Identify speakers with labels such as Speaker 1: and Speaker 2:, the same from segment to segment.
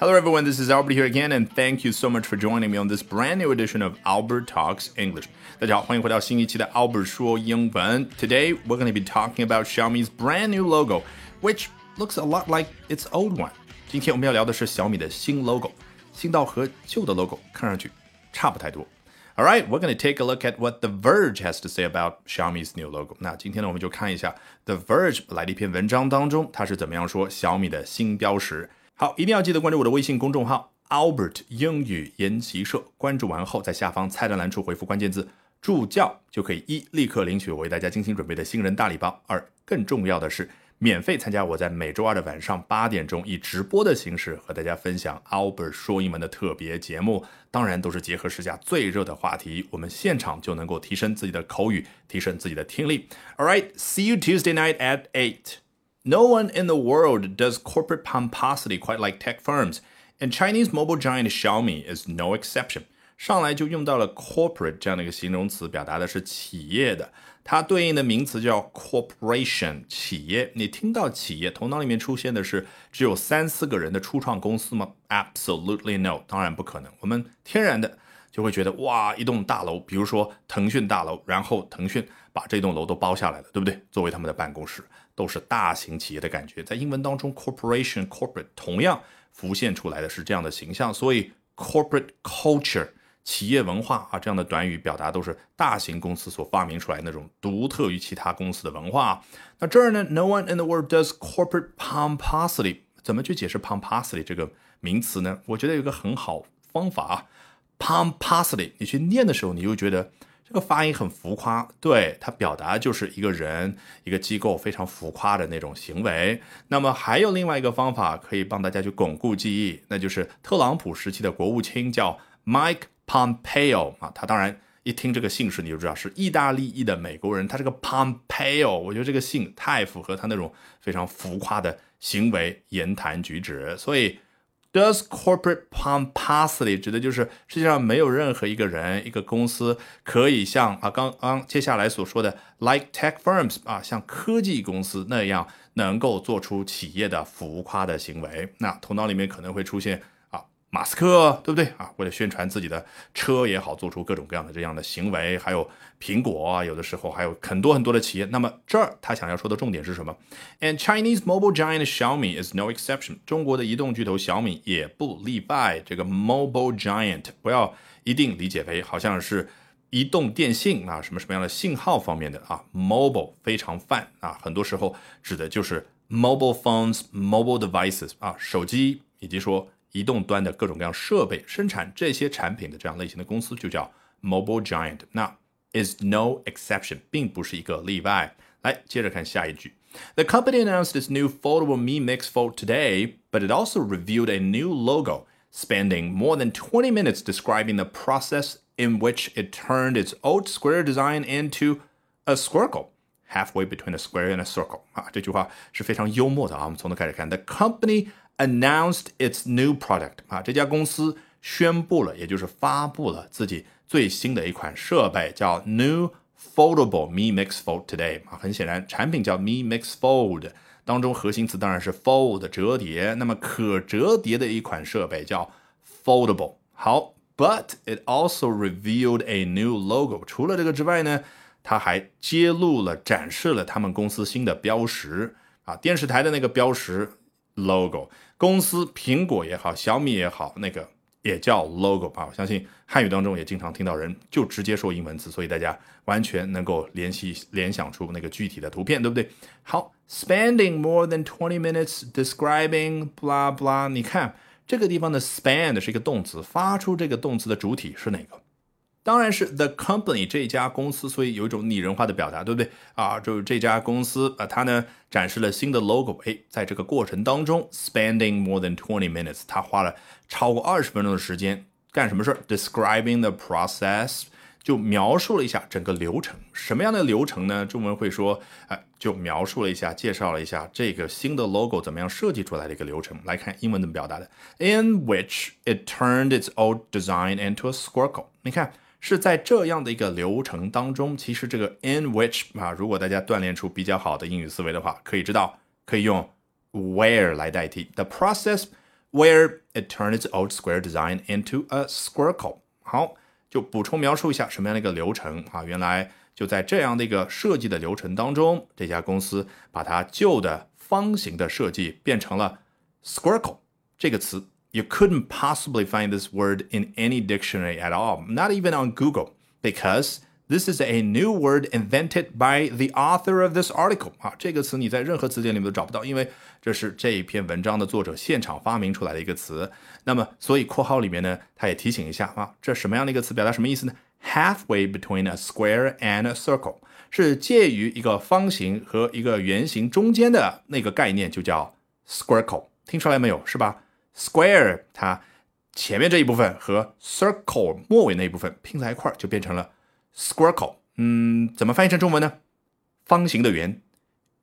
Speaker 1: Hello, everyone. This is Albert here again, and thank you so much for joining me on this brand new edition of Albert Talks English. 大家好，欢迎回到新一期的 Albert 说英文。Today, we're going to be talking about Xiaomi's brand new logo, which looks a lot like its old one. 今天我们要聊的是小米的新 logo，新到和旧的 logo 看上去差不太多。 All right, we're going to take a look at what The Verge has to say about Xiaomi's new logo. 那今天呢，我们就看一下 The Verge 来的一篇文章当中，它是怎么样说小米的新标识。好，一定要记得关注我的微信公众号 Albert 英语研习社。关注完后，在下方菜单栏处回复关键字“助教”，就可以一立刻领取我为大家精心准备的新人大礼包。二，更重要的是，免费参加我在每周二的晚上八点钟以直播的形式和大家分享 Albert 说英文的特别节目。当然，都是结合时下最热的话题，我们现场就能够提升自己的口语，提升自己的听力。All right, see you Tuesday night at eight. No one in the world does corporate pomposity quite like tech firms, and Chinese mobile giant Xiaomi is no exception. 上来就用到了 corporate 这样的一个形容词，表达的是企业的，它对应的名词叫 corporation 企业。你听到企业，头脑里面出现的是只有三四个人的初创公司吗？Absolutely no，当然不可能。我们天然的就会觉得，哇，一栋大楼，比如说腾讯大楼，然后腾讯把这栋楼都包下来了，对不对？作为他们的办公室。都是大型企业的感觉，在英文当中，corporation、corporate 同样浮现出来的是这样的形象，所以 corporate culture 企业文化啊这样的短语表达都是大型公司所发明出来那种独特于其他公司的文化。那这儿呢，no one in the world does corporate pomposity，怎么去解释 pomposity 这个名词呢？我觉得有个很好方法啊，pomposity 你去念的时候，你又觉得。这个发音很浮夸，对它表达就是一个人、一个机构非常浮夸的那种行为。那么还有另外一个方法可以帮大家去巩固记忆，那就是特朗普时期的国务卿叫 Mike Pompeo 啊。他当然一听这个姓氏你就知道是意大利裔的美国人。他这个 Pompeo，我觉得这个姓太符合他那种非常浮夸的行为、言谈举止，所以。Does corporate pomposity 指的就是世界上没有任何一个人、一个公司可以像啊刚刚接下来所说的 like tech firms 啊，像科技公司那样能够做出企业的浮夸的行为。那头脑里面可能会出现。马斯克对不对啊？为了宣传自己的车也好，做出各种各样的这样的行为，还有苹果啊，有的时候还有很多很多的企业。那么这儿他想要说的重点是什么？And Chinese mobile giant Xiaomi is no exception。中国的移动巨头小米也不例外。这个 mobile giant 不要一定理解为好像是移动电信啊，什么什么样的信号方面的啊？mobile 非常泛啊，很多时候指的就是 mobile phones、mobile devices 啊，手机以及说。移动端的各种各样设备生产这些产品的这样类型的公司就叫 mobile giant。那 is no exception，并不是一个例外。来，接着看下一句。The company announced its new foldable Mi Mix Fold today, but it also revealed a new logo, spending more than 20 minutes describing the process in which it turned its old square design into a squircle halfway between a square and a circle 啊，这句话是非常幽默的啊。我们从头开始看。The company announced its new product 啊，这家公司宣布了，也就是发布了自己最新的一款设备，叫 New Foldable Mi Mix Fold today 啊。很显然，产品叫 Mi Mix Fold，当中核心词当然是 fold 折叠。那么可折叠的一款设备叫 Foldable。好，But it also revealed a new logo。除了这个之外呢，它还揭露了、展示了他们公司新的标识啊，电视台的那个标识 logo。公司苹果也好，小米也好，那个也叫 logo 吧。我相信汉语当中也经常听到人就直接说英文字，所以大家完全能够联系联想出那个具体的图片，对不对？好，spending more than twenty minutes describing blah blah。你看这个地方的 spend 是一个动词，发出这个动词的主体是哪个？当然是 the company 这家公司，所以有一种拟人化的表达，对不对啊？就是这家公司啊，它呢展示了新的 logo。哎，在这个过程当中，spending more than twenty minutes，他花了超过二十分钟的时间干什么事儿？Describing the process，就描述了一下整个流程。什么样的流程呢？中文会说，哎，就描述了一下，介绍了一下这个新的 logo 怎么样设计出来的一个流程。来看英文怎么表达的？In which it turned its old design into a squircle。你看。是在这样的一个流程当中，其实这个 in which 啊，如果大家锻炼出比较好的英语思维的话，可以知道可以用 where 来代替，the process where it turns old square design into a squircle。好，就补充描述一下什么样的一个流程啊？原来就在这样的一个设计的流程当中，这家公司把它旧的方形的设计变成了 squircle 这个词。You couldn't possibly find this word in any dictionary at all, not even on Google, because this is a new word invented by the author of this article 啊，这个词你在任何词典里面都找不到，因为这是这一篇文章的作者现场发明出来的一个词。那么，所以括号里面呢，他也提醒一下啊，这什么样的一个词，表达什么意思呢？Halfway between a square and a circle，是介于一个方形和一个圆形中间的那个概念，就叫 squircle。听出来没有？是吧 ？Square 它前面这一部分和 circle 末尾那一部分拼在一块儿，就变成了。Squircle，嗯，怎么翻译成中文呢？方形的圆，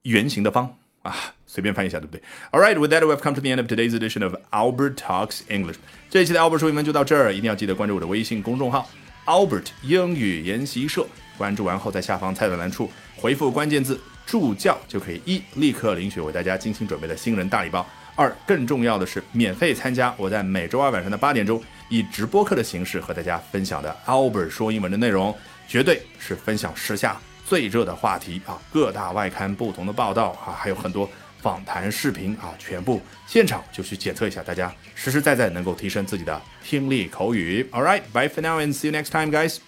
Speaker 1: 圆形的方啊，随便翻译一下，对不对？All right, with that, we've come to the end of today's edition of Albert Talks English。这一期的 Albert 说英文就到这儿，一定要记得关注我的微信公众号 Albert 英语研习社。关注完后，在下方菜单栏处回复关键字“助教”，就可以一立刻领取为大家精心准备的新人大礼包；二更重要的是，免费参加我在每周二晚上的八点钟以直播课的形式和大家分享的 Albert 说英文的内容。绝对是分享时下最热的话题啊！各大外刊不同的报道啊，还有很多访谈视频啊，全部现场就去检测一下，大家实实在在能够提升自己的听力口语。All right, bye for now and see you next time, guys.